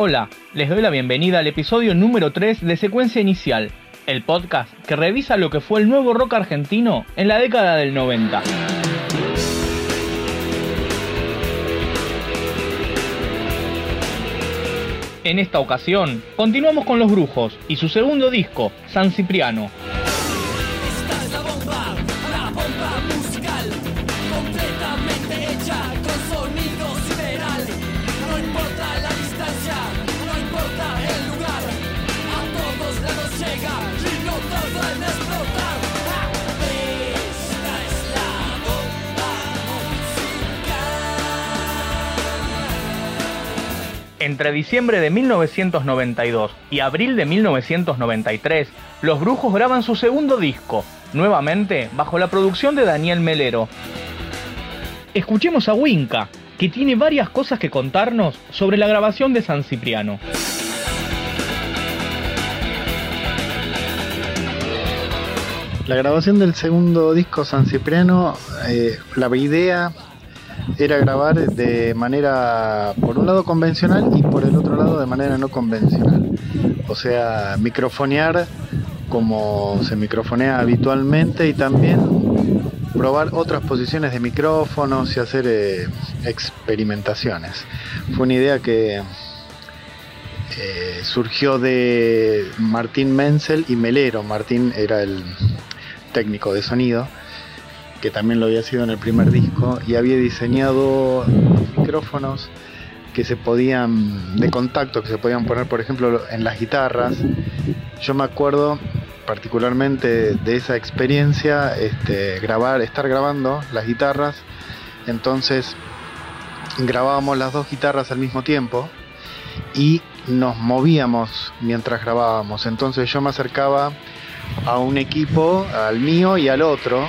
Hola, les doy la bienvenida al episodio número 3 de Secuencia Inicial, el podcast que revisa lo que fue el nuevo rock argentino en la década del 90. En esta ocasión, continuamos con Los Brujos y su segundo disco, San Cipriano. Entre diciembre de 1992 y abril de 1993, Los Brujos graban su segundo disco, nuevamente bajo la producción de Daniel Melero. Escuchemos a Winca, que tiene varias cosas que contarnos sobre la grabación de San Cipriano. La grabación del segundo disco San Cipriano, eh, la idea era grabar de manera, por un lado convencional y por el otro lado de manera no convencional. O sea, microfonear como se microfonea habitualmente y también probar otras posiciones de micrófonos y hacer eh, experimentaciones. Fue una idea que eh, surgió de Martín Menzel y Melero. Martín era el técnico de sonido, que también lo había sido en el primer disco, y había diseñado micrófonos que se podían, de contacto, que se podían poner, por ejemplo, en las guitarras. Yo me acuerdo particularmente de esa experiencia, este, grabar, estar grabando las guitarras, entonces grabábamos las dos guitarras al mismo tiempo y nos movíamos mientras grabábamos. Entonces yo me acercaba a un equipo, al mío y al otro,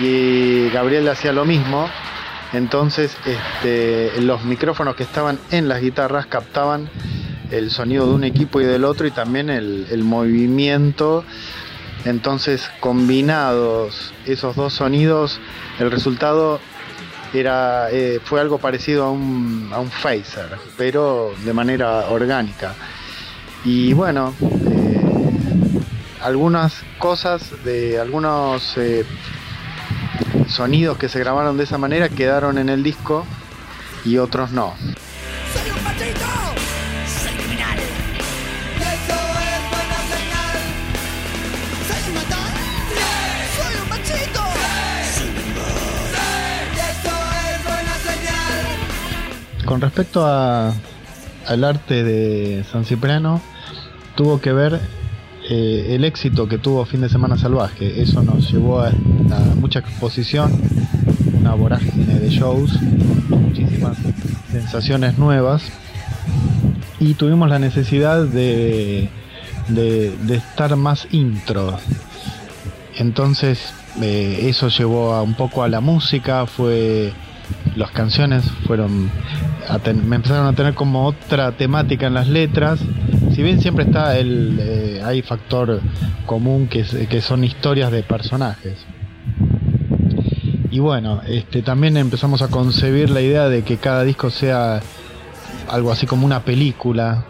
y Gabriel hacía lo mismo. Entonces este, los micrófonos que estaban en las guitarras captaban el sonido de un equipo y del otro y también el, movimiento. Entonces combinados esos dos sonidos, el resultado era, eh, fue algo parecido a un, a un phaser, pero de manera orgánica. Y bueno, eh, algunas cosas de algunos eh, sonidos que se grabaron de esa manera quedaron en el disco y otros no. Soy un machito, soy criminal. Eso es buena señal. Soy un matón, soy un machito. Soy un Eso es buena señal. Con respecto a, al arte de San Cipriano, tuvo que ver eh, el éxito que tuvo Fin de Semana Salvaje. Eso nos llevó a, mucha exposición, una vorágine de shows, muchísimas sensaciones nuevas. Y tuvimos la necesidad de, de, estar más intro. Entonces eh, eso llevó a un poco a la música, fue las canciones fueron me empezaron a tener como otra temática en las letras. Si bien siempre está el eh, hay factor común que, son historias de personajes. Y bueno, este también empezamos a concebir la idea de que cada disco sea algo así como una película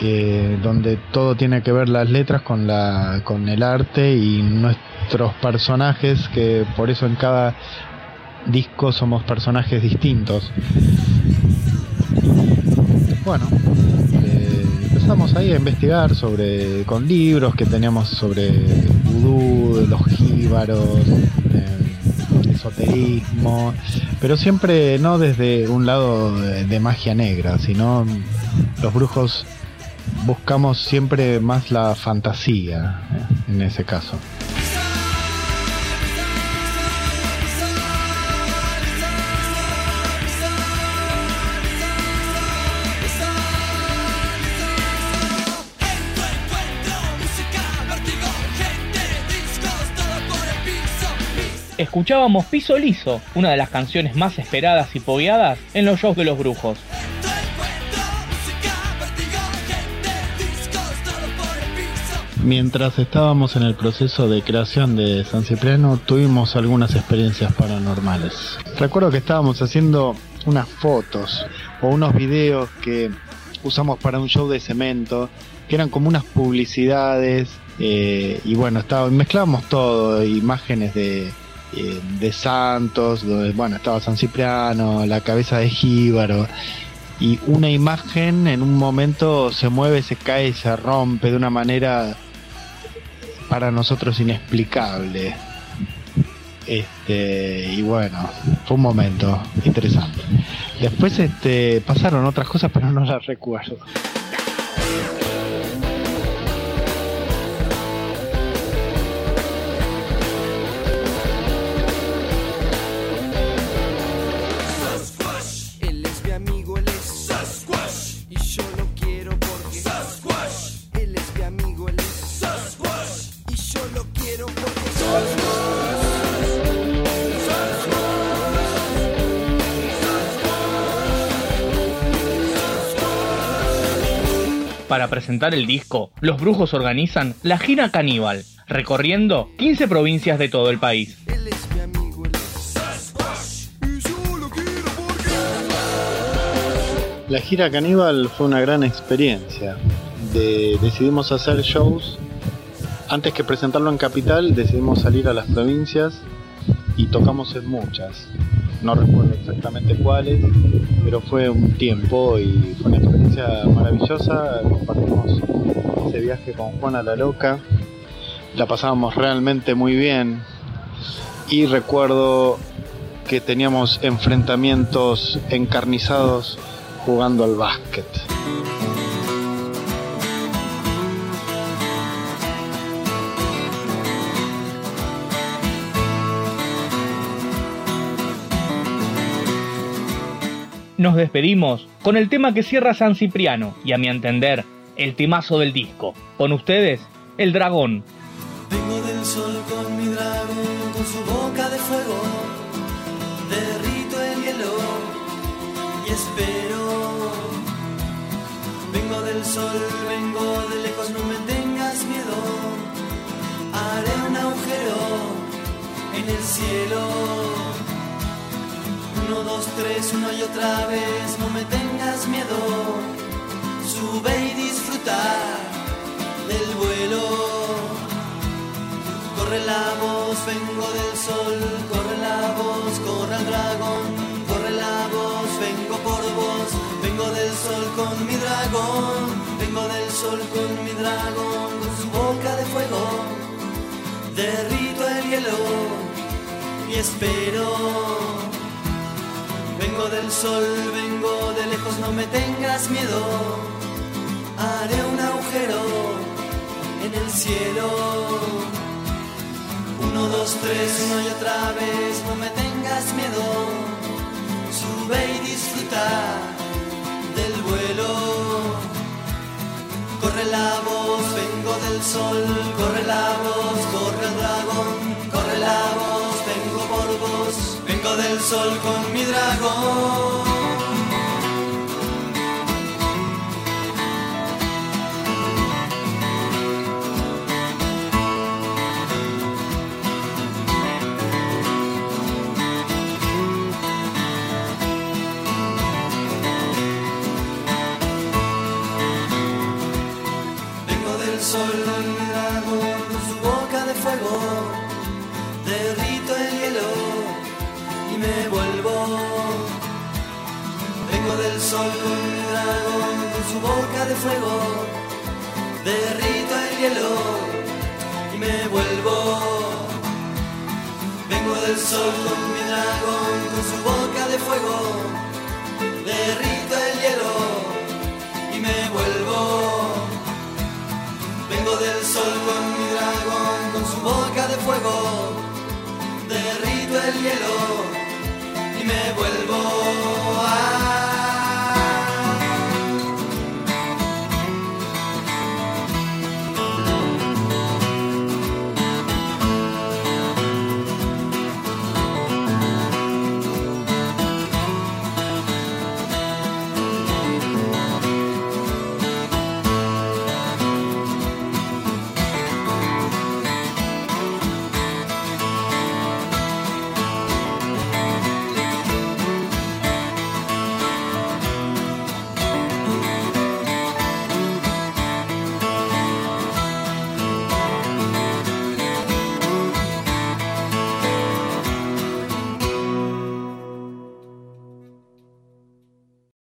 eh, donde todo tiene que ver las letras con la con el arte y nuestros personajes que por eso en cada disco somos personajes distintos bueno empezamos ahí a investigar sobre con libros que teníamos sobre vudú los jíbaros eh, esoterismo pero siempre no desde un lado de, magia negra sino los brujos buscamos siempre más la fantasía en ese caso Escuchábamos Piso Liso, una de las canciones más esperadas y pogueadas en los shows de los brujos. Mientras estábamos en el proceso de creación de San Cipriano, tuvimos algunas experiencias paranormales. Recuerdo que estábamos haciendo unas fotos o unos videos que usamos para un show de cemento, que eran como unas publicidades, eh, y bueno, estaba, mezclábamos todo, imágenes de, eh, de santos, donde, bueno, estaba San Cipriano, la cabeza de Jíbaro, y una imagen en un momento se mueve, se cae se rompe de una manera para nosotros inexplicable. Este, y bueno, fue un momento interesante. Después este, pasaron otras cosas, pero no las recuerdo. Para presentar el disco, los brujos organizan la gira caníbal, recorriendo 15 provincias de todo el país. La gira caníbal fue una gran experiencia. De- decidimos hacer shows. Antes que presentarlo en Capital, decidimos salir a las provincias y tocamos en muchas. No recuerdo exactamente cuáles, pero fue un tiempo y fue una experiencia maravillosa. Compartimos ese viaje con Juana la Loca. La pasábamos realmente muy bien. Y recuerdo que teníamos enfrentamientos encarnizados jugando al básquet. Nos despedimos con el tema que cierra San Cipriano y a mi entender, el temazo del disco. Con ustedes, El Dragón. Vengo del sol con mi dragón, con su boca de fuego. Derrito el hielo y espero. Vengo del sol, vengo de lejos, no me tengas miedo. Haré un agujero en el cielo. Tres, una y otra vez, no me tengas miedo. Sube y disfruta del vuelo. Corre la voz, vengo del sol, corre la voz, corre el dragón, corre la voz, vengo por vos, vengo del sol con mi dragón, vengo del sol con mi dragón, con su boca de fuego, derrito el hielo y espero. Vengo del sol, vengo de lejos, no me tengas miedo, haré un agujero en el cielo. Uno, dos, tres, una y otra vez, no me tengas miedo. Sube y disfruta del vuelo. Corre la voz, vengo del sol, corre la voz, corre el dragón, corre la voz, vengo por vos, del sol con mi dragón. Vengo del sol con mi dragón, con su boca de fuego. Derrito el hielo y me vuelvo. Vengo del sol con mi dragón, con su boca de fuego. Derrito el hielo y me vuelvo. Vengo del sol con mi dragón, con su boca de fuego. Derrito el hielo me vuelvo.